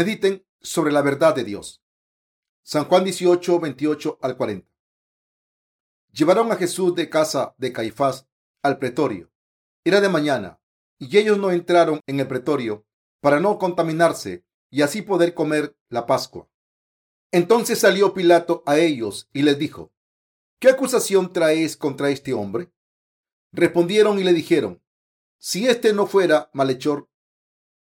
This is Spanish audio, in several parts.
Mediten sobre la verdad de Dios. San Juan 18, 28 al 40. Llevaron a Jesús de casa de Caifás al pretorio. Era de mañana y ellos no entraron en el pretorio para no contaminarse y así poder comer la Pascua. Entonces salió Pilato a ellos y les dijo, ¿qué acusación traéis contra este hombre? Respondieron y le dijeron, si este no fuera malhechor,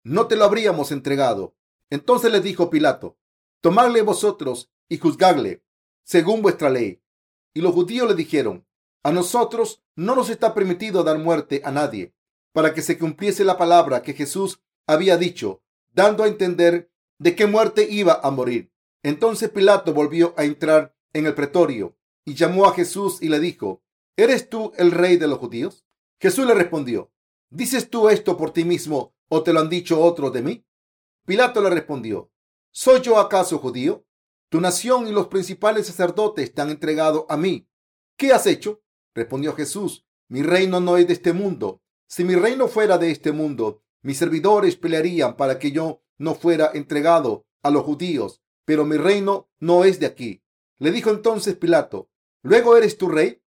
no te lo habríamos entregado. Entonces les dijo Pilato, tomadle vosotros y juzgadle según vuestra ley. Y los judíos le dijeron, a nosotros no nos está permitido dar muerte a nadie, para que se cumpliese la palabra que Jesús había dicho, dando a entender de qué muerte iba a morir. Entonces Pilato volvió a entrar en el pretorio y llamó a Jesús y le dijo, ¿eres tú el rey de los judíos? Jesús le respondió, ¿dices tú esto por ti mismo o te lo han dicho otros de mí? Pilato le respondió, ¿soy yo acaso judío? Tu nación y los principales sacerdotes te han entregado a mí. ¿Qué has hecho? Respondió Jesús, mi reino no es de este mundo. Si mi reino fuera de este mundo, mis servidores pelearían para que yo no fuera entregado a los judíos, pero mi reino no es de aquí. Le dijo entonces Pilato, ¿luego eres tu rey?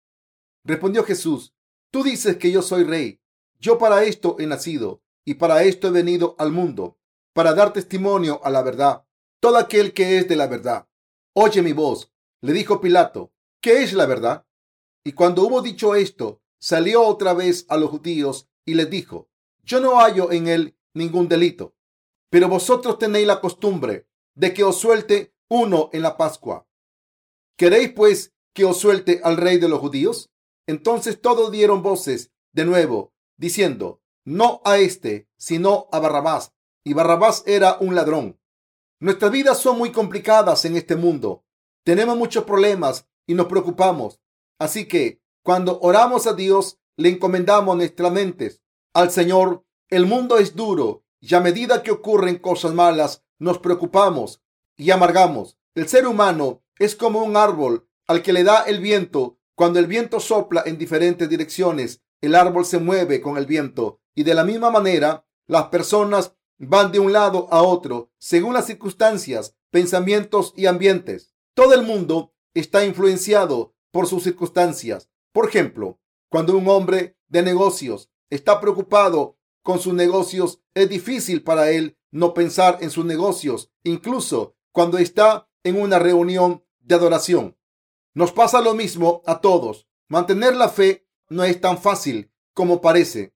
Respondió Jesús, tú dices que yo soy rey. Yo para esto he nacido y para esto he venido al mundo, para dar testimonio a la verdad. Todo aquel que es de la verdad, oye mi voz. Le dijo Pilato, ¿qué es la verdad? Y cuando hubo dicho esto, salió otra vez a los judíos y les dijo, yo no hallo en él ningún delito, pero vosotros tenéis la costumbre de que os suelte uno en la Pascua. ¿Queréis pues que os suelte al rey de los judíos? Entonces todos dieron voces de nuevo, diciendo, no a este, sino a Barrabás. Y Barrabás era un ladrón. Nuestras vidas son muy complicadas en este mundo. Tenemos muchos problemas y nos preocupamos. Así que cuando oramos a Dios, le encomendamos nuestras mentes al Señor. El mundo es duro y a medida que ocurren cosas malas, nos preocupamos y amargamos. El ser humano es como un árbol al que le da el viento. Cuando el viento sopla en diferentes direcciones, el árbol se mueve con el viento. Y de la misma manera, las personas van de un lado a otro según las circunstancias, pensamientos y ambientes. Todo el mundo está influenciado por sus circunstancias. Por ejemplo, cuando un hombre de negocios está preocupado con sus negocios, es difícil para él no pensar en sus negocios, incluso cuando está en una reunión de adoración. Nos pasa lo mismo a todos. Mantener la fe no es tan fácil como parece,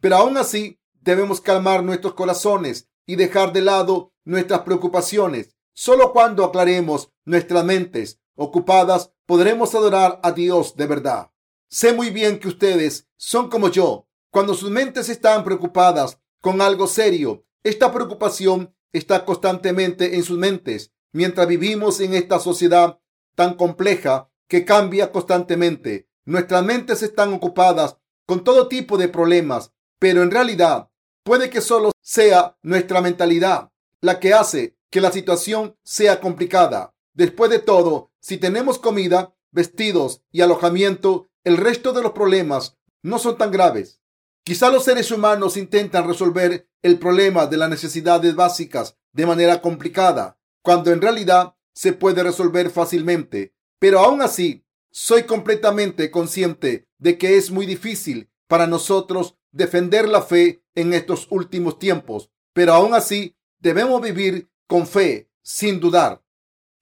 pero aún así debemos calmar nuestros corazones y dejar de lado nuestras preocupaciones. Solo cuando aclaremos nuestras mentes ocupadas podremos adorar a Dios de verdad. Sé muy bien que ustedes son como yo. Cuando sus mentes están preocupadas con algo serio, esta preocupación está constantemente en sus mentes mientras vivimos en esta sociedad tan compleja que cambia constantemente. Nuestras mentes están ocupadas con todo tipo de problemas, pero en realidad puede que solo sea nuestra mentalidad la que hace que la situación sea complicada. Después de todo, si tenemos comida, vestidos y alojamiento, el resto de los problemas no son tan graves. Quizá los seres humanos intentan resolver el problema de las necesidades básicas de manera complicada, cuando en realidad se puede resolver fácilmente. Pero aún así, soy completamente consciente de que es muy difícil para nosotros defender la fe en estos últimos tiempos. Pero aún así, debemos vivir con fe, sin dudar,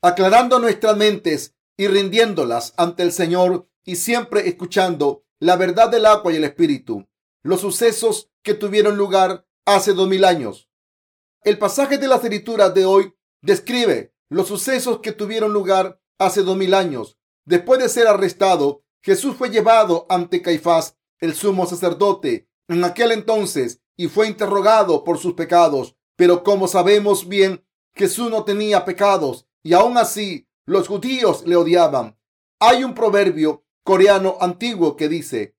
aclarando nuestras mentes y rindiéndolas ante el Señor y siempre escuchando la verdad del agua y el espíritu, los sucesos que tuvieron lugar hace dos mil años. El pasaje de la escritura de hoy describe los sucesos que tuvieron lugar hace dos mil años. Después de ser arrestado, Jesús fue llevado ante Caifás, el sumo sacerdote, en aquel entonces, y fue interrogado por sus pecados. Pero como sabemos bien, Jesús no tenía pecados, y aún así los judíos le odiaban. Hay un proverbio coreano antiguo que dice,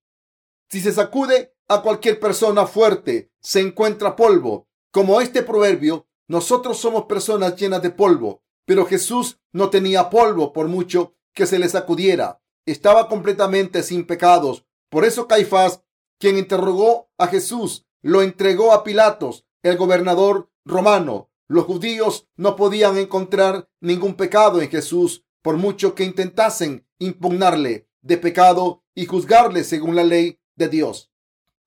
si se sacude a cualquier persona fuerte, se encuentra polvo. Como este proverbio, nosotros somos personas llenas de polvo, pero Jesús no tenía polvo por mucho que se le sacudiera. Estaba completamente sin pecados. Por eso Caifás, quien interrogó a Jesús, lo entregó a Pilatos, el gobernador romano. Los judíos no podían encontrar ningún pecado en Jesús por mucho que intentasen impugnarle de pecado y juzgarle según la ley de Dios.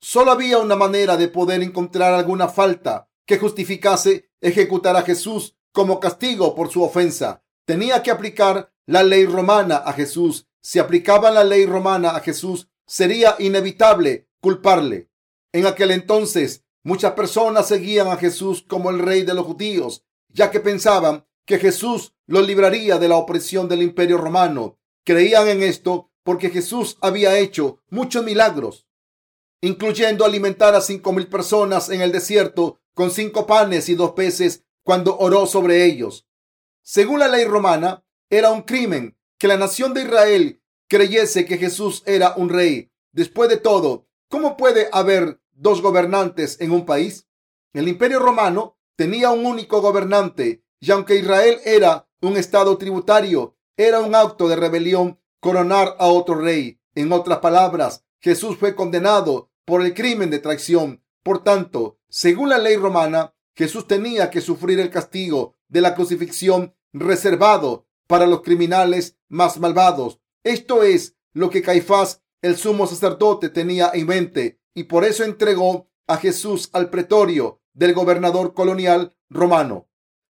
Solo había una manera de poder encontrar alguna falta que justificase ejecutar a Jesús como castigo por su ofensa. Tenía que aplicar la ley romana a Jesús. Si aplicaban la ley romana a Jesús, sería inevitable culparle. En aquel entonces, muchas personas seguían a Jesús como el rey de los judíos, ya que pensaban que Jesús los libraría de la opresión del imperio romano. Creían en esto porque Jesús había hecho muchos milagros, incluyendo alimentar a cinco mil personas en el desierto con cinco panes y dos peces cuando oró sobre ellos. Según la ley romana, era un crimen que la nación de Israel creyese que Jesús era un rey. Después de todo, ¿cómo puede haber dos gobernantes en un país? El imperio romano tenía un único gobernante y aunque Israel era un estado tributario, era un acto de rebelión coronar a otro rey. En otras palabras, Jesús fue condenado por el crimen de traición. Por tanto, según la ley romana, Jesús tenía que sufrir el castigo de la crucifixión reservado para los criminales más malvados. Esto es lo que Caifás, el sumo sacerdote, tenía en mente y por eso entregó a Jesús al pretorio del gobernador colonial romano.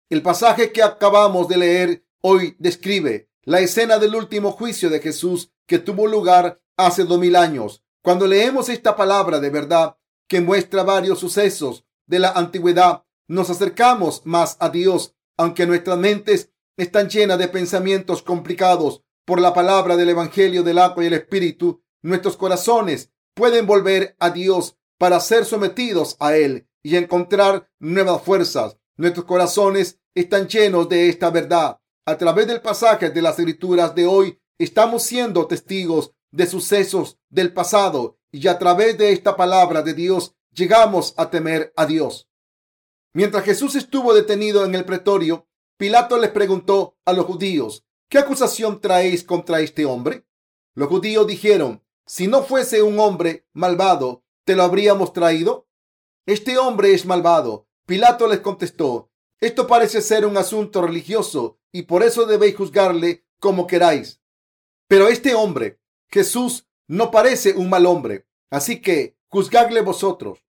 El pasaje que acabamos de leer hoy describe la escena del último juicio de Jesús que tuvo lugar hace dos mil años. Cuando leemos esta palabra de verdad que muestra varios sucesos de la antigüedad, nos acercamos más a Dios, aunque nuestras mentes están llenas de pensamientos complicados por la palabra del Evangelio del agua y el Espíritu. Nuestros corazones pueden volver a Dios para ser sometidos a Él y encontrar nuevas fuerzas. Nuestros corazones están llenos de esta verdad. A través del pasaje de las escrituras de hoy, estamos siendo testigos de sucesos del pasado y a través de esta palabra de Dios llegamos a temer a Dios. Mientras Jesús estuvo detenido en el pretorio, Pilato les preguntó a los judíos, ¿qué acusación traéis contra este hombre? Los judíos dijeron, si no fuese un hombre malvado, ¿te lo habríamos traído? Este hombre es malvado. Pilato les contestó, esto parece ser un asunto religioso y por eso debéis juzgarle como queráis. Pero este hombre, Jesús, no parece un mal hombre, así que juzgadle vosotros.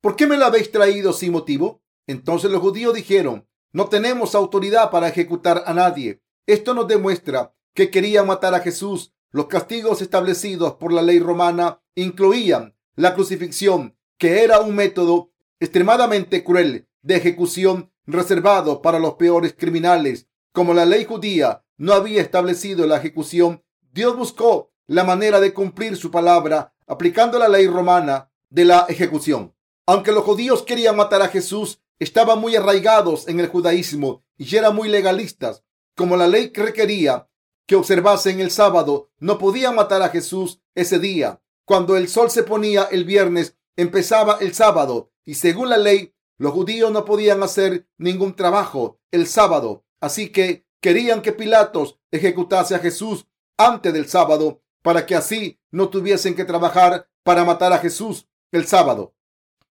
¿Por qué me lo habéis traído sin motivo? Entonces los judíos dijeron, no tenemos autoridad para ejecutar a nadie. Esto nos demuestra que querían matar a Jesús. Los castigos establecidos por la ley romana incluían la crucifixión, que era un método extremadamente cruel de ejecución reservado para los peores criminales. Como la ley judía no había establecido la ejecución, Dios buscó la manera de cumplir su palabra aplicando la ley romana de la ejecución. Aunque los judíos querían matar a Jesús, estaban muy arraigados en el judaísmo y eran muy legalistas. Como la ley requería que observasen el sábado, no podían matar a Jesús ese día. Cuando el sol se ponía el viernes, empezaba el sábado y según la ley los judíos no podían hacer ningún trabajo el sábado, así que querían que Pilatos ejecutase a Jesús antes del sábado para que así no tuviesen que trabajar para matar a Jesús el sábado.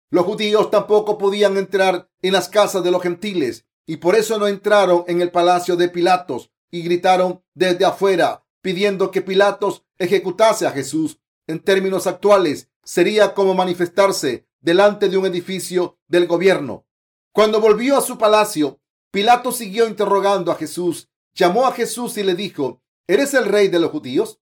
Los judíos tampoco podían entrar en las casas de los gentiles y por eso no entraron en el palacio de Pilatos y gritaron desde afuera pidiendo que Pilatos ejecutase a Jesús. En términos actuales, sería como manifestarse delante de un edificio del gobierno. Cuando volvió a su palacio, Pilato siguió interrogando a Jesús, llamó a Jesús y le dijo, ¿eres el rey de los judíos?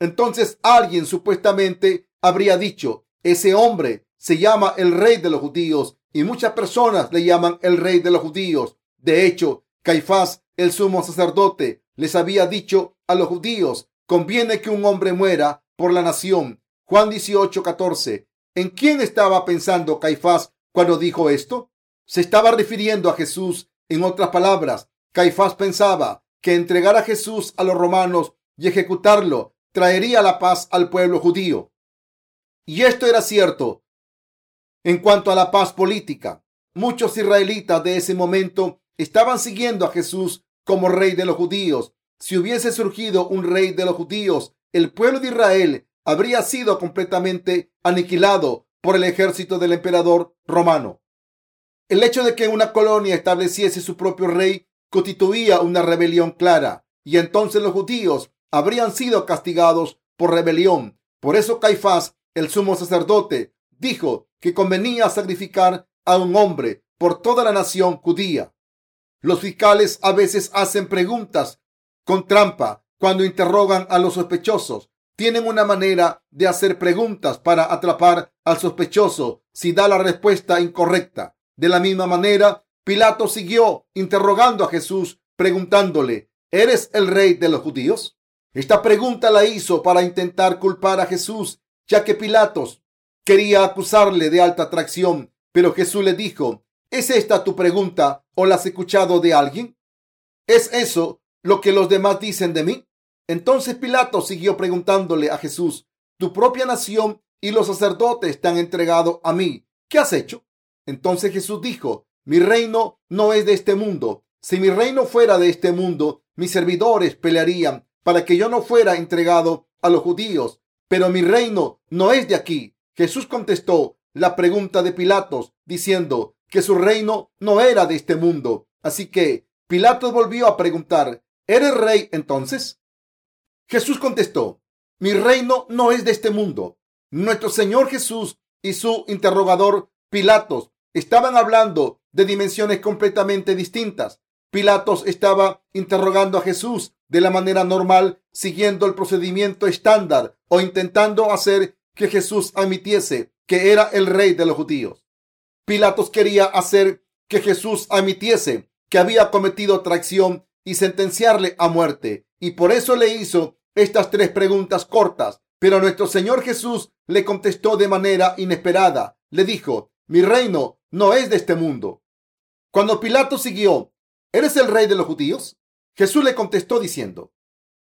Entonces alguien supuestamente habría dicho, ese hombre se llama el rey de los judíos y muchas personas le llaman el rey de los judíos. De hecho, Caifás, el sumo sacerdote, les había dicho a los judíos, conviene que un hombre muera por la nación. Juan 18, 14. ¿En quién estaba pensando Caifás cuando dijo esto? Se estaba refiriendo a Jesús. En otras palabras, Caifás pensaba que entregar a Jesús a los romanos y ejecutarlo traería la paz al pueblo judío. Y esto era cierto. En cuanto a la paz política, muchos israelitas de ese momento estaban siguiendo a Jesús como rey de los judíos. Si hubiese surgido un rey de los judíos, el pueblo de Israel habría sido completamente aniquilado por el ejército del emperador romano. El hecho de que una colonia estableciese su propio rey constituía una rebelión clara y entonces los judíos habrían sido castigados por rebelión. Por eso Caifás, el sumo sacerdote, dijo que convenía sacrificar a un hombre por toda la nación judía. Los fiscales a veces hacen preguntas con trampa cuando interrogan a los sospechosos. Tienen una manera de hacer preguntas para atrapar al sospechoso si da la respuesta incorrecta. De la misma manera, Pilato siguió interrogando a Jesús, preguntándole, ¿eres el rey de los judíos? Esta pregunta la hizo para intentar culpar a Jesús, ya que Pilatos quería acusarle de alta atracción, pero Jesús le dijo, ¿es esta tu pregunta o la has escuchado de alguien? ¿Es eso lo que los demás dicen de mí? Entonces Pilato siguió preguntándole a Jesús, tu propia nación y los sacerdotes te han entregado a mí. ¿Qué has hecho? Entonces Jesús dijo, mi reino no es de este mundo. Si mi reino fuera de este mundo, mis servidores pelearían para que yo no fuera entregado a los judíos. Pero mi reino no es de aquí. Jesús contestó la pregunta de Pilatos diciendo que su reino no era de este mundo. Así que Pilatos volvió a preguntar, ¿eres rey entonces? Jesús contestó, mi reino no es de este mundo. Nuestro Señor Jesús y su interrogador Pilatos estaban hablando de dimensiones completamente distintas. Pilatos estaba interrogando a Jesús de la manera normal, siguiendo el procedimiento estándar o intentando hacer que Jesús admitiese que era el rey de los judíos. Pilatos quería hacer que Jesús admitiese que había cometido traición y sentenciarle a muerte. Y por eso le hizo estas tres preguntas cortas. Pero nuestro Señor Jesús le contestó de manera inesperada. Le dijo, mi reino no es de este mundo. Cuando Pilato siguió, ¿eres el rey de los judíos? Jesús le contestó diciendo,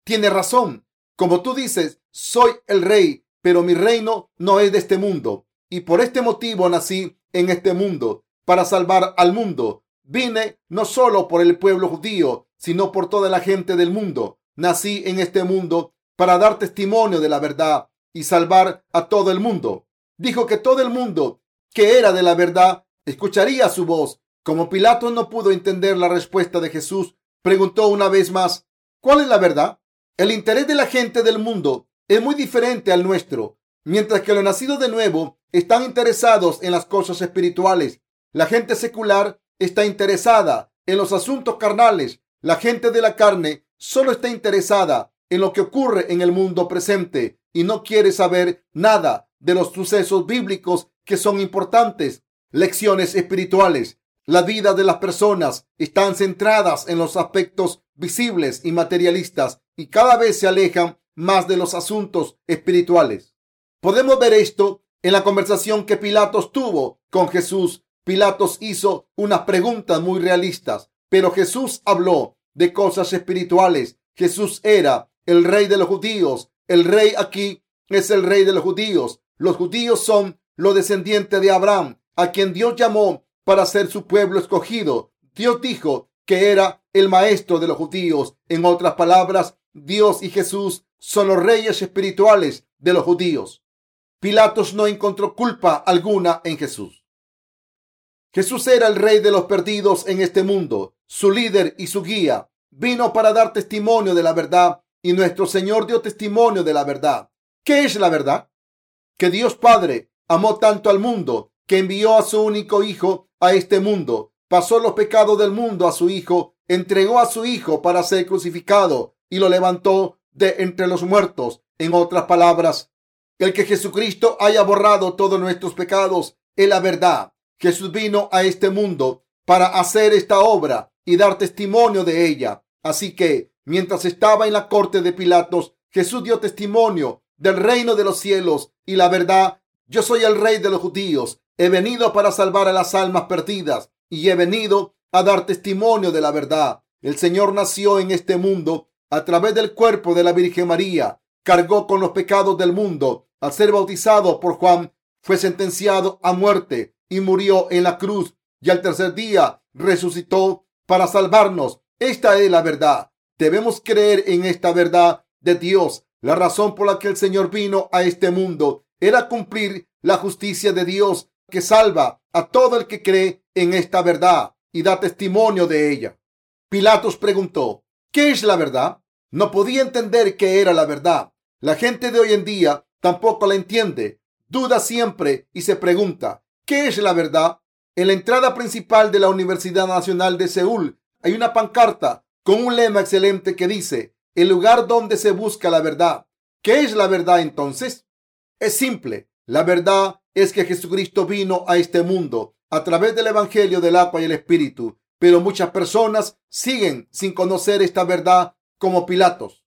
tiene razón. Como tú dices, soy el rey, pero mi reino no es de este mundo. Y por este motivo nací en este mundo, para salvar al mundo. Vine no solo por el pueblo judío, sino por toda la gente del mundo. Nací en este mundo para dar testimonio de la verdad y salvar a todo el mundo. Dijo que todo el mundo que era de la verdad escucharía su voz. Como Pilato no pudo entender la respuesta de Jesús, preguntó una vez más, ¿cuál es la verdad? El interés de la gente del mundo es muy diferente al nuestro. Mientras que los nacidos de nuevo están interesados en las cosas espirituales, la gente secular está interesada en los asuntos carnales. La gente de la carne solo está interesada en lo que ocurre en el mundo presente y no quiere saber nada de los sucesos bíblicos que son importantes. Lecciones espirituales. La vida de las personas están centradas en los aspectos visibles y materialistas y cada vez se alejan más de los asuntos espirituales. Podemos ver esto en la conversación que Pilatos tuvo con Jesús. Pilatos hizo unas preguntas muy realistas, pero Jesús habló de cosas espirituales. Jesús era el rey de los judíos. El rey aquí es el rey de los judíos. Los judíos son los descendientes de Abraham, a quien Dios llamó para ser su pueblo escogido. Dios dijo que era el maestro de los judíos. En otras palabras, Dios y Jesús son los reyes espirituales de los judíos. Pilatos no encontró culpa alguna en Jesús. Jesús era el rey de los perdidos en este mundo, su líder y su guía. Vino para dar testimonio de la verdad y nuestro Señor dio testimonio de la verdad. ¿Qué es la verdad? Que Dios Padre amó tanto al mundo que envió a su único Hijo a este mundo, pasó los pecados del mundo a su Hijo, entregó a su Hijo para ser crucificado y lo levantó de entre los muertos. En otras palabras, el que Jesucristo haya borrado todos nuestros pecados es la verdad. Jesús vino a este mundo para hacer esta obra y dar testimonio de ella. Así que, mientras estaba en la corte de Pilatos, Jesús dio testimonio del reino de los cielos y la verdad. Yo soy el rey de los judíos. He venido para salvar a las almas perdidas y he venido a dar testimonio de la verdad. El Señor nació en este mundo a través del cuerpo de la Virgen María, cargó con los pecados del mundo al ser bautizado por Juan, fue sentenciado a muerte y murió en la cruz y al tercer día resucitó para salvarnos. Esta es la verdad. Debemos creer en esta verdad de Dios. La razón por la que el Señor vino a este mundo era cumplir la justicia de Dios que salva a todo el que cree en esta verdad y da testimonio de ella. Pilatos preguntó, ¿qué es la verdad? No podía entender qué era la verdad. La gente de hoy en día tampoco la entiende. Duda siempre y se pregunta, ¿qué es la verdad? En la entrada principal de la Universidad Nacional de Seúl hay una pancarta con un lema excelente que dice, el lugar donde se busca la verdad. ¿Qué es la verdad entonces? Es simple. La verdad es que Jesucristo vino a este mundo a través del Evangelio del agua y el Espíritu, pero muchas personas siguen sin conocer esta verdad como Pilatos.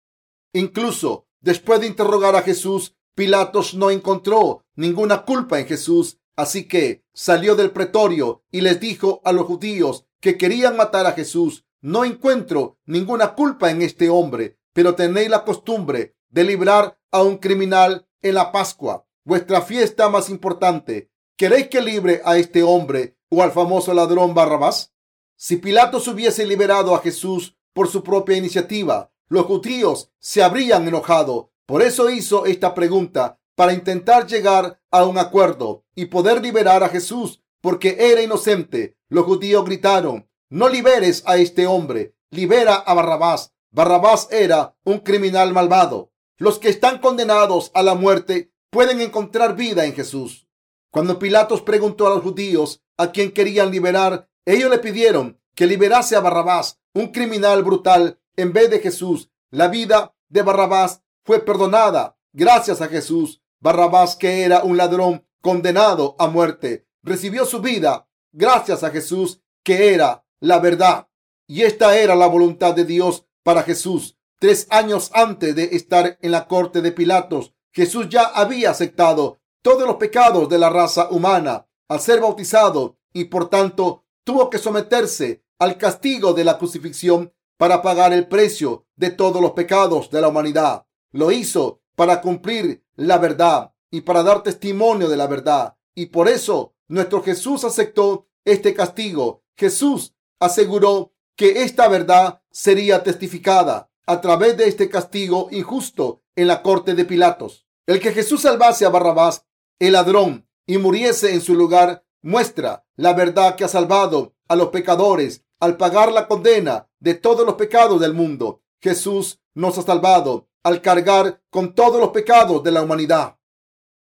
Incluso después de interrogar a Jesús, Pilatos no encontró ninguna culpa en Jesús, así que salió del pretorio y les dijo a los judíos que querían matar a Jesús, no encuentro ninguna culpa en este hombre, pero tenéis la costumbre de librar a un criminal en la Pascua, vuestra fiesta más importante. ¿Queréis que libre a este hombre o al famoso ladrón Barrabás? Si Pilatos hubiese liberado a Jesús por su propia iniciativa, los judíos se habrían enojado. Por eso hizo esta pregunta, para intentar llegar a un acuerdo y poder liberar a Jesús, porque era inocente. Los judíos gritaron, no liberes a este hombre, libera a Barrabás. Barrabás era un criminal malvado. Los que están condenados a la muerte pueden encontrar vida en Jesús. Cuando Pilatos preguntó a los judíos a quién querían liberar, ellos le pidieron que liberase a Barrabás, un criminal brutal, en vez de Jesús. La vida de Barrabás fue perdonada gracias a Jesús. Barrabás, que era un ladrón condenado a muerte, recibió su vida gracias a Jesús, que era la verdad. Y esta era la voluntad de Dios para Jesús. Tres años antes de estar en la corte de Pilatos, Jesús ya había aceptado todos los pecados de la raza humana al ser bautizado y por tanto tuvo que someterse al castigo de la crucifixión para pagar el precio de todos los pecados de la humanidad. Lo hizo para cumplir la verdad y para dar testimonio de la verdad. Y por eso nuestro Jesús aceptó este castigo. Jesús aseguró que esta verdad sería testificada a través de este castigo injusto en la corte de Pilatos. El que Jesús salvase a Barrabás, el ladrón, y muriese en su lugar, muestra la verdad que ha salvado a los pecadores al pagar la condena de todos los pecados del mundo. Jesús nos ha salvado al cargar con todos los pecados de la humanidad.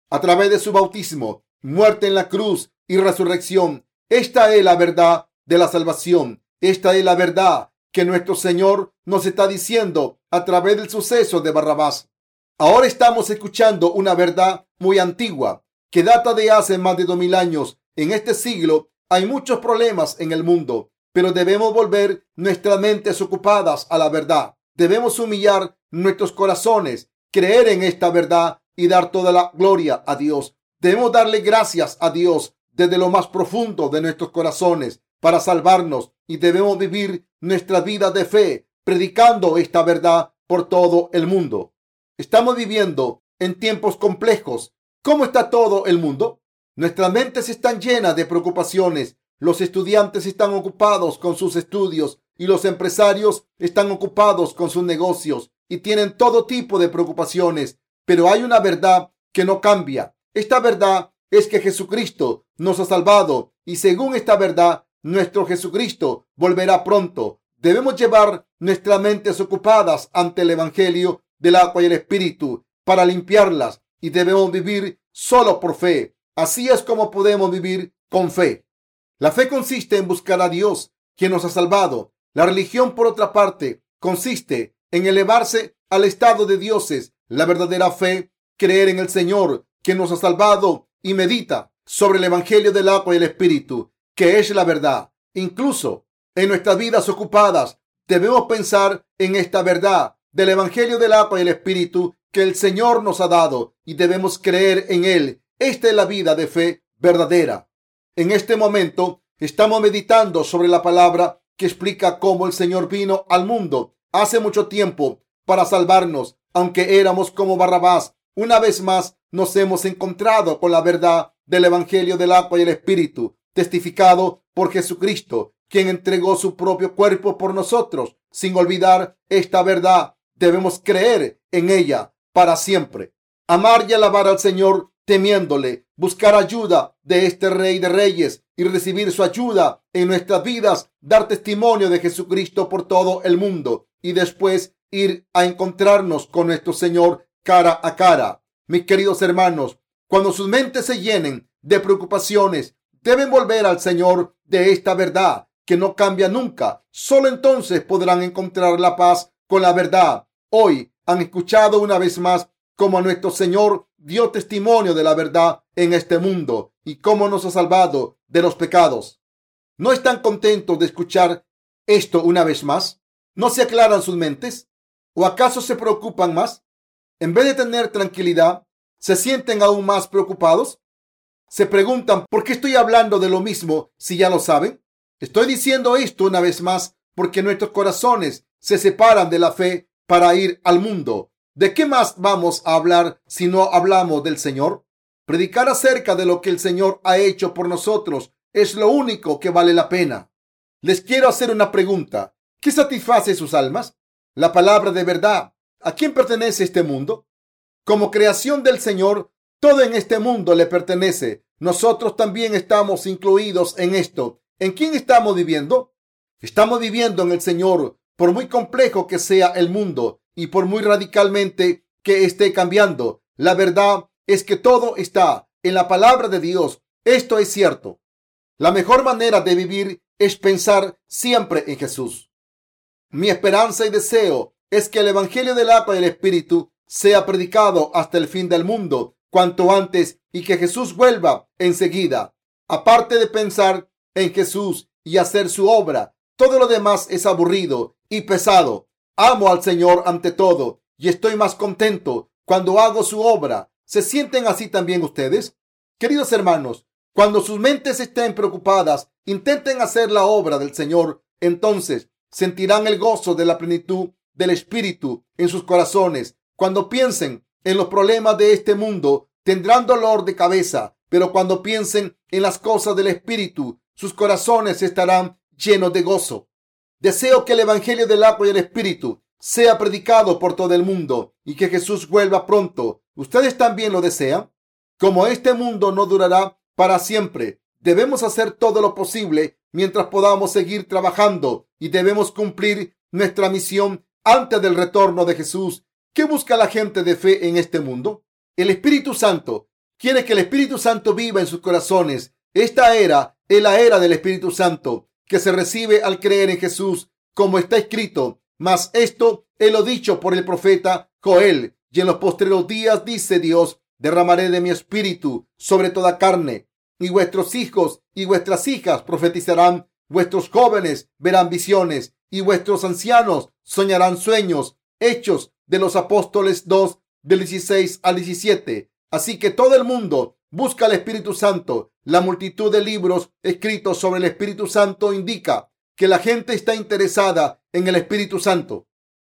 A través de su bautismo, muerte en la cruz y resurrección. Esta es la verdad de la salvación. Esta es la verdad que nuestro Señor nos está diciendo a través del suceso de Barrabás. Ahora estamos escuchando una verdad muy antigua que data de hace más de dos mil años. En este siglo hay muchos problemas en el mundo, pero debemos volver nuestras mentes ocupadas a la verdad. Debemos humillar nuestros corazones, creer en esta verdad y dar toda la gloria a Dios. Debemos darle gracias a Dios desde lo más profundo de nuestros corazones para salvarnos y debemos vivir nuestra vida de fe predicando esta verdad por todo el mundo. Estamos viviendo en tiempos complejos. ¿Cómo está todo el mundo? Nuestras mentes están llenas de preocupaciones. Los estudiantes están ocupados con sus estudios y los empresarios están ocupados con sus negocios y tienen todo tipo de preocupaciones. Pero hay una verdad que no cambia. Esta verdad es que Jesucristo nos ha salvado y según esta verdad, nuestro Jesucristo volverá pronto. Debemos llevar nuestras mentes ocupadas ante el Evangelio del agua y el Espíritu para limpiarlas y debemos vivir solo por fe. Así es como podemos vivir con fe. La fe consiste en buscar a Dios, quien nos ha salvado. La religión, por otra parte, consiste en elevarse al estado de dioses. La verdadera fe, creer en el Señor, quien nos ha salvado y medita sobre el Evangelio del agua y el Espíritu, que es la verdad. Incluso en nuestras vidas ocupadas debemos pensar en esta verdad del Evangelio del agua y el Espíritu que el Señor nos ha dado y debemos creer en Él. Esta es la vida de fe verdadera. En este momento estamos meditando sobre la palabra que explica cómo el Señor vino al mundo hace mucho tiempo para salvarnos, aunque éramos como Barrabás. Una vez más nos hemos encontrado con la verdad del Evangelio del agua y el Espíritu, testificado por Jesucristo, quien entregó su propio cuerpo por nosotros. Sin olvidar esta verdad, debemos creer en ella para siempre. Amar y alabar al Señor temiéndole buscar ayuda de este Rey de Reyes y recibir su ayuda en nuestras vidas, dar testimonio de Jesucristo por todo el mundo y después ir a encontrarnos con nuestro Señor cara a cara. Mis queridos hermanos, cuando sus mentes se llenen de preocupaciones, deben volver al Señor de esta verdad que no cambia nunca. Solo entonces podrán encontrar la paz con la verdad. Hoy han escuchado una vez más cómo nuestro Señor dio testimonio de la verdad en este mundo y cómo nos ha salvado de los pecados. ¿No están contentos de escuchar esto una vez más? ¿No se aclaran sus mentes? ¿O acaso se preocupan más? En vez de tener tranquilidad, ¿se sienten aún más preocupados? ¿Se preguntan por qué estoy hablando de lo mismo si ya lo saben? Estoy diciendo esto una vez más porque nuestros corazones se separan de la fe para ir al mundo. ¿De qué más vamos a hablar si no hablamos del Señor? Predicar acerca de lo que el Señor ha hecho por nosotros es lo único que vale la pena. Les quiero hacer una pregunta. ¿Qué satisface sus almas? La palabra de verdad. ¿A quién pertenece este mundo? Como creación del Señor, todo en este mundo le pertenece. Nosotros también estamos incluidos en esto. ¿En quién estamos viviendo? Estamos viviendo en el Señor, por muy complejo que sea el mundo y por muy radicalmente que esté cambiando. La verdad es que todo está en la palabra de Dios. Esto es cierto. La mejor manera de vivir es pensar siempre en Jesús. Mi esperanza y deseo es que el Evangelio del agua y el Espíritu sea predicado hasta el fin del mundo cuanto antes y que Jesús vuelva enseguida. Aparte de pensar en Jesús y hacer su obra, todo lo demás es aburrido y pesado. Amo al Señor ante todo y estoy más contento cuando hago su obra. ¿Se sienten así también ustedes? Queridos hermanos, cuando sus mentes estén preocupadas, intenten hacer la obra del Señor. Entonces sentirán el gozo de la plenitud del Espíritu en sus corazones. Cuando piensen en los problemas de este mundo, tendrán dolor de cabeza, pero cuando piensen en las cosas del Espíritu, sus corazones estarán llenos de gozo. Deseo que el Evangelio del agua y el Espíritu sea predicado por todo el mundo y que Jesús vuelva pronto. ¿Ustedes también lo desean? Como este mundo no durará para siempre, debemos hacer todo lo posible mientras podamos seguir trabajando y debemos cumplir nuestra misión antes del retorno de Jesús. ¿Qué busca la gente de fe en este mundo? El Espíritu Santo quiere que el Espíritu Santo viva en sus corazones. Esta era es la era del Espíritu Santo que se recibe al creer en Jesús, como está escrito. Mas esto es lo dicho por el profeta Joel. Y en los postreros días dice Dios, derramaré de mi espíritu sobre toda carne, y vuestros hijos y vuestras hijas profetizarán, vuestros jóvenes verán visiones, y vuestros ancianos soñarán sueños. Hechos de los apóstoles 2, del 16 al 17. Así que todo el mundo busca al Espíritu Santo. La multitud de libros escritos sobre el Espíritu Santo indica que la gente está interesada en el Espíritu Santo.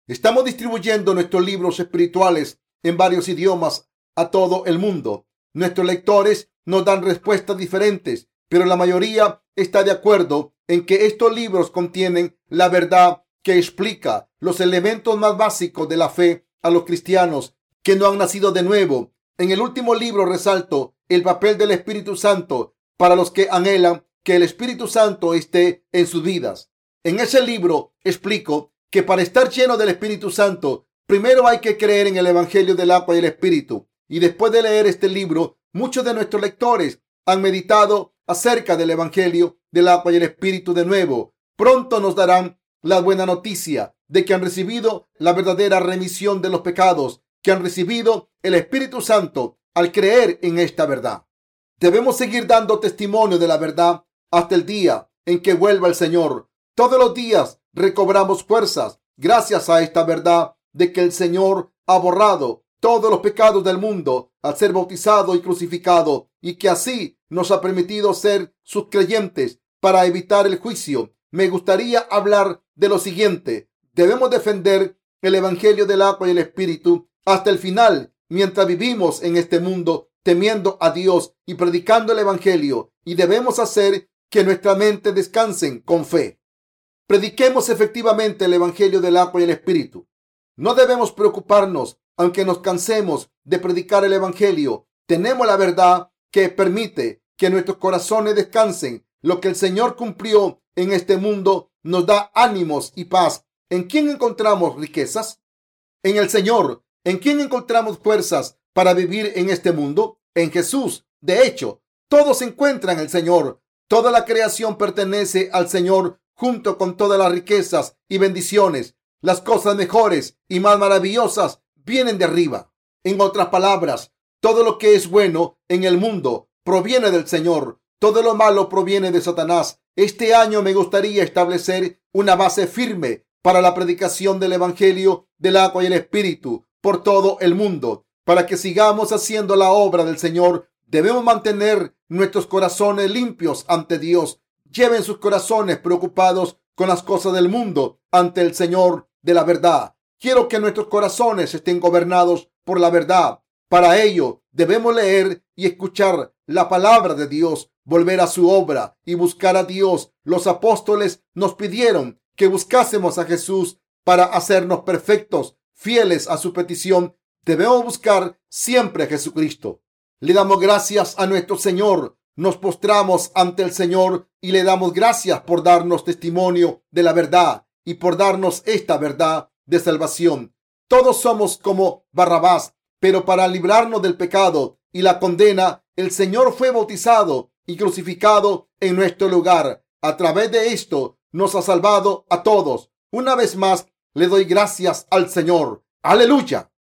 Estamos distribuyendo nuestros libros espirituales en varios idiomas a todo el mundo. Nuestros lectores nos dan respuestas diferentes, pero la mayoría está de acuerdo en que estos libros contienen la verdad que explica los elementos más básicos de la fe a los cristianos que no han nacido de nuevo. En el último libro resalto el papel del Espíritu Santo para los que anhelan que el Espíritu Santo esté en sus vidas. En ese libro explico que para estar lleno del Espíritu Santo, primero hay que creer en el Evangelio del agua y el Espíritu. Y después de leer este libro, muchos de nuestros lectores han meditado acerca del Evangelio del agua y el Espíritu de nuevo. Pronto nos darán la buena noticia de que han recibido la verdadera remisión de los pecados, que han recibido el Espíritu Santo al creer en esta verdad. Debemos seguir dando testimonio de la verdad hasta el día en que vuelva el Señor. Todos los días recobramos fuerzas gracias a esta verdad de que el Señor ha borrado todos los pecados del mundo al ser bautizado y crucificado y que así nos ha permitido ser sus creyentes para evitar el juicio. Me gustaría hablar de lo siguiente. Debemos defender el Evangelio del agua y el Espíritu hasta el final mientras vivimos en este mundo temiendo a Dios y predicando el Evangelio y debemos hacer que nuestra mente descansen con fe. Prediquemos efectivamente el Evangelio del agua y el Espíritu. No debemos preocuparnos aunque nos cansemos de predicar el Evangelio. Tenemos la verdad que permite que nuestros corazones descansen. Lo que el Señor cumplió en este mundo nos da ánimos y paz. ¿En quién encontramos riquezas? En el Señor. ¿En quién encontramos fuerzas para vivir en este mundo? En Jesús. De hecho, todo se encuentra en el Señor. Toda la creación pertenece al Señor junto con todas las riquezas y bendiciones. Las cosas mejores y más maravillosas vienen de arriba. En otras palabras, todo lo que es bueno en el mundo proviene del Señor. Todo lo malo proviene de Satanás. Este año me gustaría establecer una base firme para la predicación del Evangelio del agua y el Espíritu por todo el mundo. Para que sigamos haciendo la obra del Señor, debemos mantener nuestros corazones limpios ante Dios. Lleven sus corazones preocupados con las cosas del mundo ante el Señor de la verdad. Quiero que nuestros corazones estén gobernados por la verdad. Para ello debemos leer y escuchar la palabra de Dios, volver a su obra y buscar a Dios. Los apóstoles nos pidieron que buscásemos a Jesús para hacernos perfectos, fieles a su petición. Debemos buscar siempre a Jesucristo. Le damos gracias a nuestro Señor. Nos postramos ante el Señor y le damos gracias por darnos testimonio de la verdad y por darnos esta verdad de salvación. Todos somos como Barrabás, pero para librarnos del pecado y la condena, el Señor fue bautizado y crucificado en nuestro lugar. A través de esto nos ha salvado a todos. Una vez más, le doy gracias al Señor. Aleluya.